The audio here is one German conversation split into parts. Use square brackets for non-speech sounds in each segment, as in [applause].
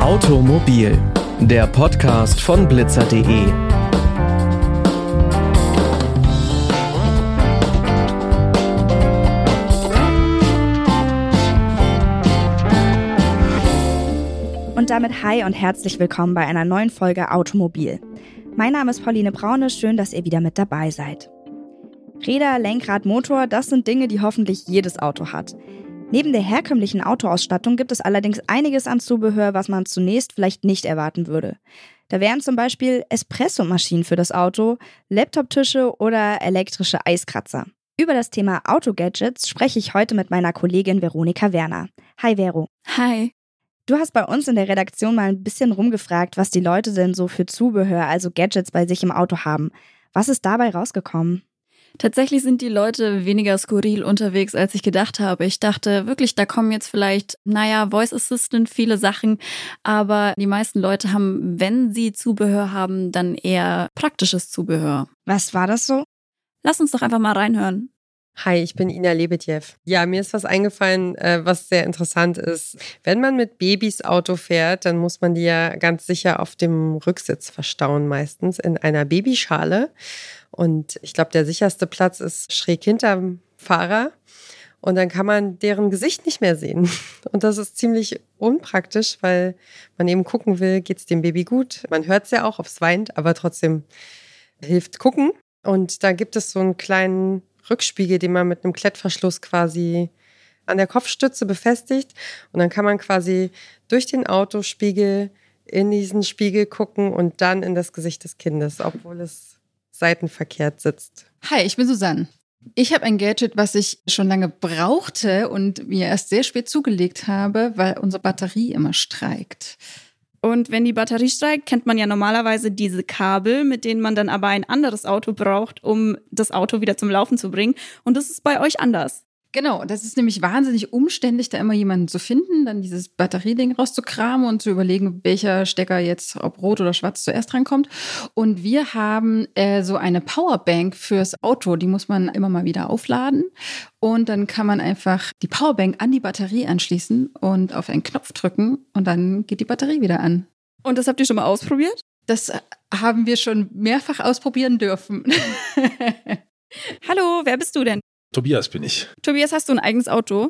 Automobil, der Podcast von blitzer.de. Und damit hi und herzlich willkommen bei einer neuen Folge Automobil. Mein Name ist Pauline Braune, schön, dass ihr wieder mit dabei seid. Räder, Lenkrad, Motor, das sind Dinge, die hoffentlich jedes Auto hat. Neben der herkömmlichen Autoausstattung gibt es allerdings einiges an Zubehör, was man zunächst vielleicht nicht erwarten würde. Da wären zum Beispiel Espressomaschinen für das Auto, Laptoptische oder elektrische Eiskratzer. Über das Thema Autogadgets spreche ich heute mit meiner Kollegin Veronika Werner. Hi Vero. Hi. Du hast bei uns in der Redaktion mal ein bisschen rumgefragt, was die Leute denn so für Zubehör, also Gadgets bei sich im Auto haben. Was ist dabei rausgekommen? Tatsächlich sind die Leute weniger skurril unterwegs, als ich gedacht habe. Ich dachte wirklich, da kommen jetzt vielleicht, naja, Voice Assistant, viele Sachen, aber die meisten Leute haben, wenn sie Zubehör haben, dann eher praktisches Zubehör. Was war das so? Lass uns doch einfach mal reinhören. Hi, ich bin Ina Lebedjew. Ja, mir ist was eingefallen, äh, was sehr interessant ist. Wenn man mit Babys Auto fährt, dann muss man die ja ganz sicher auf dem Rücksitz verstauen, meistens in einer Babyschale. Und ich glaube, der sicherste Platz ist schräg hinterm Fahrer. Und dann kann man deren Gesicht nicht mehr sehen. [laughs] Und das ist ziemlich unpraktisch, weil man eben gucken will, geht es dem Baby gut. Man hört es ja auch, ob es weint, aber trotzdem hilft gucken. Und da gibt es so einen kleinen Rückspiegel, den man mit einem Klettverschluss quasi an der Kopfstütze befestigt. Und dann kann man quasi durch den Autospiegel in diesen Spiegel gucken und dann in das Gesicht des Kindes, obwohl es seitenverkehrt sitzt. Hi, ich bin Susanne. Ich habe ein Gadget, was ich schon lange brauchte und mir erst sehr spät zugelegt habe, weil unsere Batterie immer streikt. Und wenn die Batterie streikt, kennt man ja normalerweise diese Kabel, mit denen man dann aber ein anderes Auto braucht, um das Auto wieder zum Laufen zu bringen. Und das ist bei euch anders. Genau, das ist nämlich wahnsinnig umständlich, da immer jemanden zu finden, dann dieses Batterieding rauszukramen und zu überlegen, welcher Stecker jetzt, ob rot oder schwarz, zuerst rankommt. Und wir haben äh, so eine Powerbank fürs Auto, die muss man immer mal wieder aufladen. Und dann kann man einfach die Powerbank an die Batterie anschließen und auf einen Knopf drücken und dann geht die Batterie wieder an. Und das habt ihr schon mal ausprobiert? Das haben wir schon mehrfach ausprobieren dürfen. [laughs] Hallo, wer bist du denn? Tobias bin ich. Tobias, hast du ein eigenes Auto?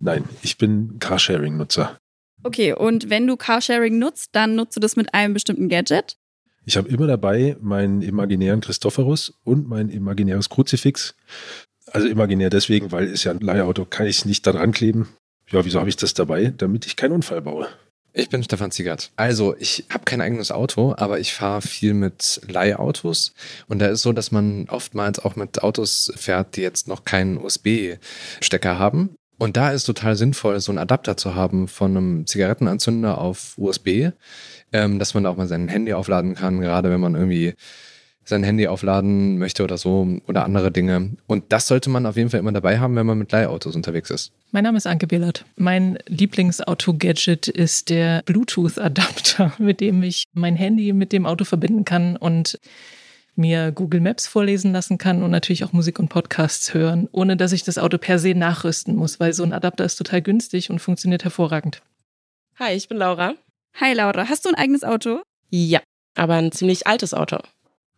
Nein, ich bin Carsharing-Nutzer. Okay, und wenn du Carsharing nutzt, dann nutzt du das mit einem bestimmten Gadget? Ich habe immer dabei meinen imaginären Christophorus und mein imaginäres Kruzifix. Also imaginär deswegen, weil es ja ein Leihauto, kann ich nicht daran kleben. Ja, wieso habe ich das dabei? Damit ich keinen Unfall baue. Ich bin Stefan Ziegert. Also, ich habe kein eigenes Auto, aber ich fahre viel mit Leihautos. Und da ist so, dass man oftmals auch mit Autos fährt, die jetzt noch keinen USB-Stecker haben. Und da ist total sinnvoll, so einen Adapter zu haben von einem Zigarettenanzünder auf USB, ähm, dass man da auch mal sein Handy aufladen kann, gerade wenn man irgendwie sein Handy aufladen möchte oder so oder andere Dinge. Und das sollte man auf jeden Fall immer dabei haben, wenn man mit Leihautos unterwegs ist. Mein Name ist Anke Billert. Mein Lieblingsauto-Gadget ist der Bluetooth-Adapter, [laughs] mit dem ich mein Handy mit dem Auto verbinden kann und mir Google Maps vorlesen lassen kann und natürlich auch Musik und Podcasts hören, ohne dass ich das Auto per se nachrüsten muss, weil so ein Adapter ist total günstig und funktioniert hervorragend. Hi, ich bin Laura. Hi Laura, hast du ein eigenes Auto? Ja, aber ein ziemlich altes Auto.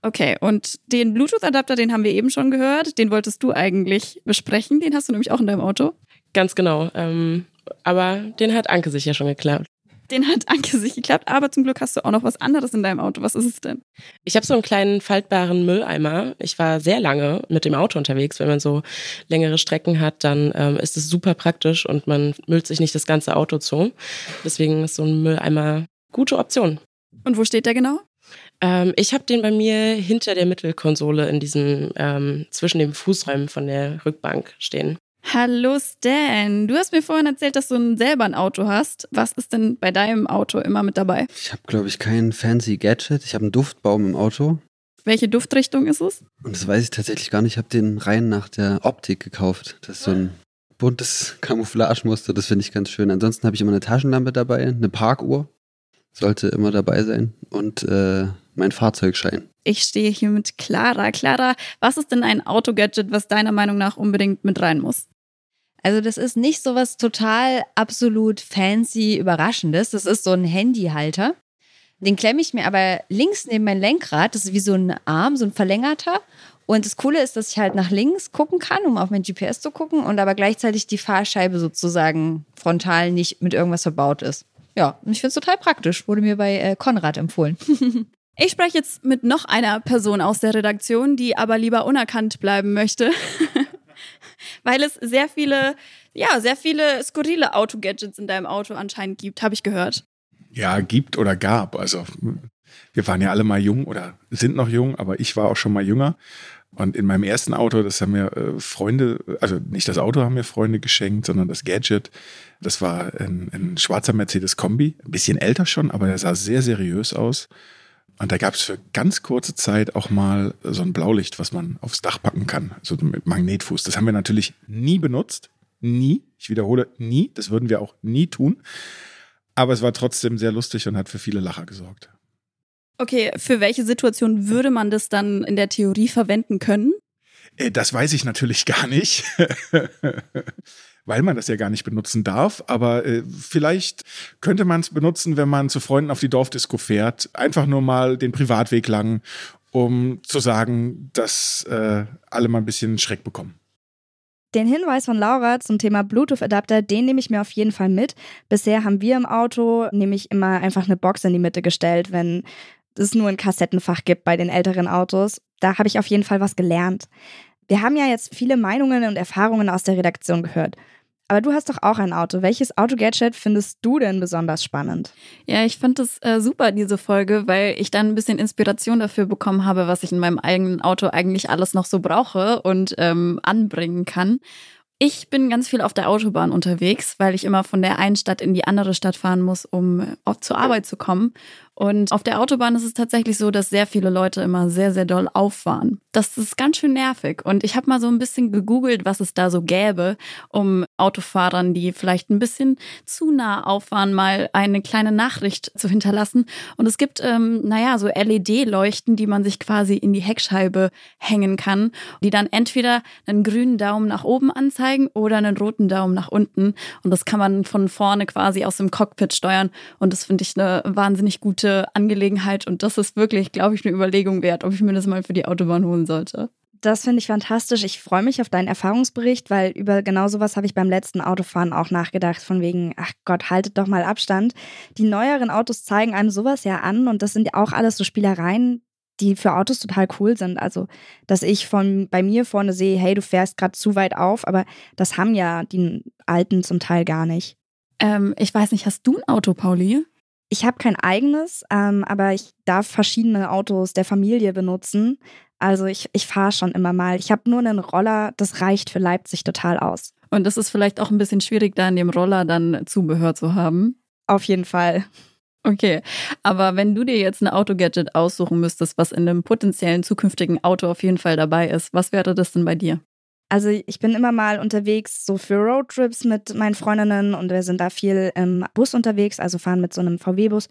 Okay, und den Bluetooth-Adapter, den haben wir eben schon gehört. Den wolltest du eigentlich besprechen. Den hast du nämlich auch in deinem Auto. Ganz genau. Ähm, aber den hat Anke sich ja schon geklappt. Den hat Anke sich geklappt, aber zum Glück hast du auch noch was anderes in deinem Auto. Was ist es denn? Ich habe so einen kleinen faltbaren Mülleimer. Ich war sehr lange mit dem Auto unterwegs. Wenn man so längere Strecken hat, dann ähm, ist es super praktisch und man müllt sich nicht das ganze Auto zu. Deswegen ist so ein Mülleimer gute Option. Und wo steht der genau? Ähm, ich habe den bei mir hinter der Mittelkonsole in diesem, ähm, zwischen den Fußräumen von der Rückbank stehen. Hallo Stan, du hast mir vorhin erzählt, dass du ein selber ein Auto hast. Was ist denn bei deinem Auto immer mit dabei? Ich habe, glaube ich, kein fancy Gadget. Ich habe einen Duftbaum im Auto. Welche Duftrichtung ist es? Und das weiß ich tatsächlich gar nicht. Ich habe den rein nach der Optik gekauft. Das ist so ein buntes [laughs] Camouflagemuster. Das finde ich ganz schön. Ansonsten habe ich immer eine Taschenlampe dabei, eine Parkuhr sollte immer dabei sein und äh, mein Fahrzeugschein. Ich stehe hier mit Clara. Clara, was ist denn ein Autogadget, was deiner Meinung nach unbedingt mit rein muss? Also das ist nicht so was total absolut fancy Überraschendes. Das ist so ein Handyhalter. Den klemme ich mir aber links neben mein Lenkrad. Das ist wie so ein Arm, so ein verlängerter. Und das Coole ist, dass ich halt nach links gucken kann, um auf mein GPS zu gucken und aber gleichzeitig die Fahrscheibe sozusagen frontal nicht mit irgendwas verbaut ist. Ja, und ich finde es total praktisch. Wurde mir bei äh, Konrad empfohlen. [laughs] Ich spreche jetzt mit noch einer Person aus der Redaktion, die aber lieber unerkannt bleiben möchte. [laughs] Weil es sehr viele, ja, sehr viele skurrile Auto-Gadgets in deinem Auto anscheinend gibt, habe ich gehört. Ja, gibt oder gab. Also wir waren ja alle mal jung oder sind noch jung, aber ich war auch schon mal jünger. Und in meinem ersten Auto, das haben mir äh, Freunde, also nicht das Auto haben mir Freunde geschenkt, sondern das Gadget. Das war ein, ein schwarzer Mercedes Kombi, ein bisschen älter schon, aber der sah sehr seriös aus. Und da gab es für ganz kurze Zeit auch mal so ein Blaulicht, was man aufs Dach packen kann, so mit Magnetfuß. Das haben wir natürlich nie benutzt. Nie. Ich wiederhole, nie. Das würden wir auch nie tun. Aber es war trotzdem sehr lustig und hat für viele Lacher gesorgt. Okay, für welche Situation würde man das dann in der Theorie verwenden können? Äh, das weiß ich natürlich gar nicht, [laughs] weil man das ja gar nicht benutzen darf. Aber äh, vielleicht könnte man es benutzen, wenn man zu Freunden auf die Dorfdisco fährt. Einfach nur mal den Privatweg lang, um zu sagen, dass äh, alle mal ein bisschen Schreck bekommen. Den Hinweis von Laura zum Thema Bluetooth-Adapter, den nehme ich mir auf jeden Fall mit. Bisher haben wir im Auto nämlich immer einfach eine Box in die Mitte gestellt, wenn es nur ein Kassettenfach gibt bei den älteren Autos. Da habe ich auf jeden Fall was gelernt. Wir haben ja jetzt viele Meinungen und Erfahrungen aus der Redaktion gehört. Aber du hast doch auch ein Auto. Welches Auto-Gadget findest du denn besonders spannend? Ja, ich finde es äh, super, diese Folge, weil ich dann ein bisschen Inspiration dafür bekommen habe, was ich in meinem eigenen Auto eigentlich alles noch so brauche und ähm, anbringen kann. Ich bin ganz viel auf der Autobahn unterwegs, weil ich immer von der einen Stadt in die andere Stadt fahren muss, um zur Arbeit zu kommen. Und auf der Autobahn ist es tatsächlich so, dass sehr viele Leute immer sehr, sehr doll auffahren. Das ist ganz schön nervig. Und ich habe mal so ein bisschen gegoogelt, was es da so gäbe, um Autofahrern, die vielleicht ein bisschen zu nah auffahren, mal eine kleine Nachricht zu hinterlassen. Und es gibt, ähm, naja, so LED-Leuchten, die man sich quasi in die Heckscheibe hängen kann, die dann entweder einen grünen Daumen nach oben anzeigen oder einen roten Daumen nach unten. Und das kann man von vorne quasi aus dem Cockpit steuern. Und das finde ich eine wahnsinnig gute gute Angelegenheit und das ist wirklich, glaube ich, eine Überlegung wert, ob ich mir das mal für die Autobahn holen sollte. Das finde ich fantastisch. Ich freue mich auf deinen Erfahrungsbericht, weil über genau sowas habe ich beim letzten Autofahren auch nachgedacht, von wegen, ach Gott, haltet doch mal Abstand. Die neueren Autos zeigen einem sowas ja an und das sind ja auch alles so Spielereien, die für Autos total cool sind. Also, dass ich von bei mir vorne sehe, hey, du fährst gerade zu weit auf, aber das haben ja die Alten zum Teil gar nicht. Ähm, ich weiß nicht, hast du ein Auto, Pauli? Ich habe kein eigenes, ähm, aber ich darf verschiedene Autos der Familie benutzen. Also ich, ich fahre schon immer mal. Ich habe nur einen Roller, das reicht für Leipzig total aus. Und es ist vielleicht auch ein bisschen schwierig, da in dem Roller dann Zubehör zu haben. Auf jeden Fall. Okay, aber wenn du dir jetzt ein Autogadget aussuchen müsstest, was in einem potenziellen zukünftigen Auto auf jeden Fall dabei ist, was wäre das denn bei dir? Also ich bin immer mal unterwegs so für Roadtrips mit meinen Freundinnen und wir sind da viel im Bus unterwegs, also fahren mit so einem VW-Bus.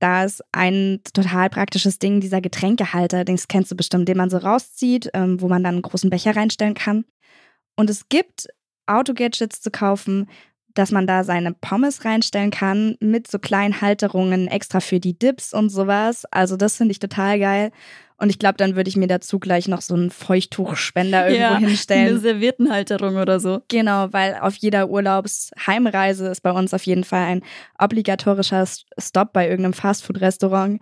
Da ist ein total praktisches Ding, dieser Getränkehalter, den kennst du bestimmt, den man so rauszieht, ähm, wo man dann einen großen Becher reinstellen kann. Und es gibt Autogadgets zu kaufen, dass man da seine Pommes reinstellen kann mit so kleinen Halterungen extra für die Dips und sowas. Also das finde ich total geil. Und ich glaube, dann würde ich mir dazu gleich noch so einen Feuchttuchspender irgendwo ja, hinstellen. Eine Serviettenhalterung oder so. Genau, weil auf jeder Urlaubsheimreise ist bei uns auf jeden Fall ein obligatorischer Stop bei irgendeinem Fastfood-Restaurant.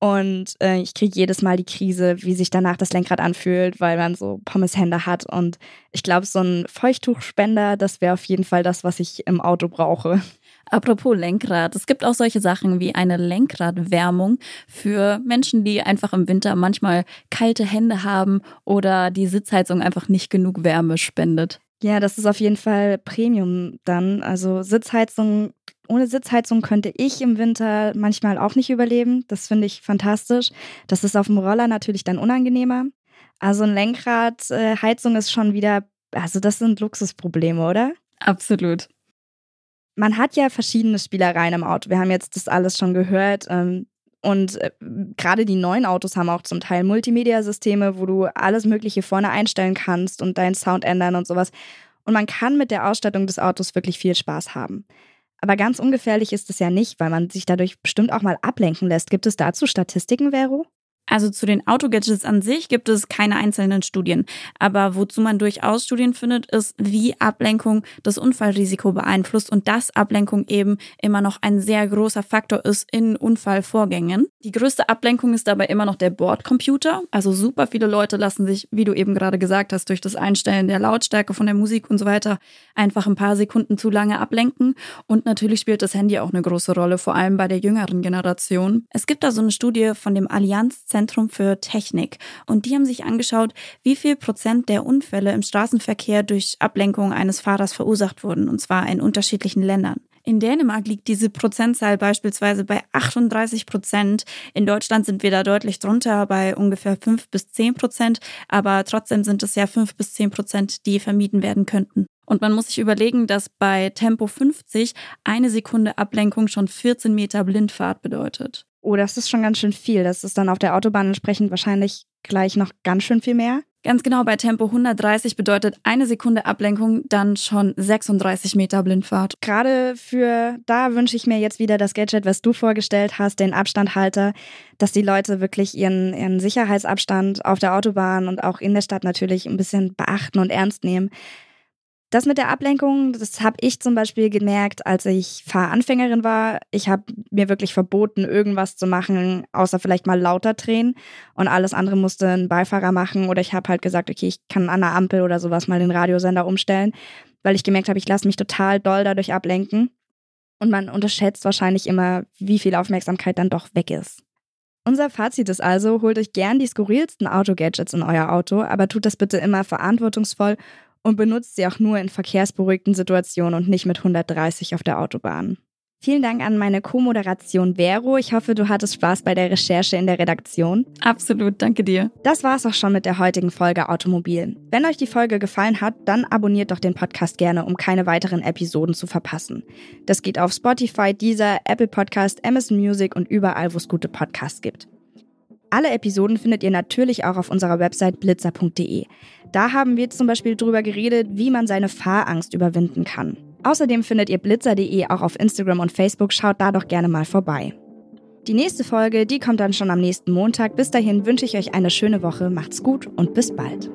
Und äh, ich kriege jedes Mal die Krise, wie sich danach das Lenkrad anfühlt, weil man so Pommeshände hat. Und ich glaube, so ein Feuchttuchspender, das wäre auf jeden Fall das, was ich im Auto brauche. Apropos Lenkrad, es gibt auch solche Sachen wie eine Lenkradwärmung für Menschen, die einfach im Winter manchmal kalte Hände haben oder die Sitzheizung einfach nicht genug Wärme spendet. Ja, das ist auf jeden Fall Premium dann. Also Sitzheizung, ohne Sitzheizung könnte ich im Winter manchmal auch nicht überleben. Das finde ich fantastisch. Das ist auf dem Roller natürlich dann unangenehmer. Also ein Lenkradheizung ist schon wieder, also das sind Luxusprobleme, oder? Absolut. Man hat ja verschiedene Spielereien im Auto. Wir haben jetzt das alles schon gehört. Ähm, und äh, gerade die neuen Autos haben auch zum Teil Multimedia-Systeme, wo du alles Mögliche vorne einstellen kannst und deinen Sound ändern und sowas. Und man kann mit der Ausstattung des Autos wirklich viel Spaß haben. Aber ganz ungefährlich ist es ja nicht, weil man sich dadurch bestimmt auch mal ablenken lässt. Gibt es dazu Statistiken, Vero? Also zu den Autogadgets an sich gibt es keine einzelnen Studien. Aber wozu man durchaus Studien findet, ist, wie Ablenkung das Unfallrisiko beeinflusst und dass Ablenkung eben immer noch ein sehr großer Faktor ist in Unfallvorgängen. Die größte Ablenkung ist dabei immer noch der Bordcomputer. Also super viele Leute lassen sich, wie du eben gerade gesagt hast, durch das Einstellen der Lautstärke von der Musik und so weiter einfach ein paar Sekunden zu lange ablenken. Und natürlich spielt das Handy auch eine große Rolle, vor allem bei der jüngeren Generation. Es gibt da so eine Studie von dem Allianz Zentrum für Technik. Und die haben sich angeschaut, wie viel Prozent der Unfälle im Straßenverkehr durch Ablenkung eines Fahrers verursacht wurden, und zwar in unterschiedlichen Ländern. In Dänemark liegt diese Prozentzahl beispielsweise bei 38 Prozent. In Deutschland sind wir da deutlich drunter, bei ungefähr 5 bis 10 Prozent. Aber trotzdem sind es ja 5 bis 10 Prozent, die vermieden werden könnten. Und man muss sich überlegen, dass bei Tempo 50 eine Sekunde Ablenkung schon 14 Meter Blindfahrt bedeutet. Oh, das ist schon ganz schön viel. Das ist dann auf der Autobahn entsprechend wahrscheinlich gleich noch ganz schön viel mehr. Ganz genau, bei Tempo 130 bedeutet eine Sekunde Ablenkung dann schon 36 Meter Blindfahrt. Gerade für da wünsche ich mir jetzt wieder das Gadget, was du vorgestellt hast, den Abstandhalter, dass die Leute wirklich ihren, ihren Sicherheitsabstand auf der Autobahn und auch in der Stadt natürlich ein bisschen beachten und ernst nehmen. Das mit der Ablenkung, das habe ich zum Beispiel gemerkt, als ich Fahranfängerin war. Ich habe mir wirklich verboten, irgendwas zu machen, außer vielleicht mal lauter drehen. Und alles andere musste ein Beifahrer machen. Oder ich habe halt gesagt, okay, ich kann an der Ampel oder sowas mal den Radiosender umstellen, weil ich gemerkt habe, ich lasse mich total doll dadurch ablenken. Und man unterschätzt wahrscheinlich immer, wie viel Aufmerksamkeit dann doch weg ist. Unser Fazit ist also, holt euch gern die skurrilsten Auto-Gadgets in euer Auto, aber tut das bitte immer verantwortungsvoll und benutzt sie auch nur in verkehrsberuhigten Situationen und nicht mit 130 auf der Autobahn. Vielen Dank an meine Co-Moderation Vero. Ich hoffe, du hattest Spaß bei der Recherche in der Redaktion. Absolut, danke dir. Das war's auch schon mit der heutigen Folge Automobil. Wenn euch die Folge gefallen hat, dann abonniert doch den Podcast gerne, um keine weiteren Episoden zu verpassen. Das geht auf Spotify, Deezer, Apple Podcast, Amazon Music und überall, wo es gute Podcasts gibt. Alle Episoden findet ihr natürlich auch auf unserer Website blitzer.de. Da haben wir zum Beispiel darüber geredet, wie man seine Fahrangst überwinden kann. Außerdem findet ihr blitzer.de auch auf Instagram und Facebook. Schaut da doch gerne mal vorbei. Die nächste Folge, die kommt dann schon am nächsten Montag. Bis dahin wünsche ich euch eine schöne Woche, macht's gut und bis bald.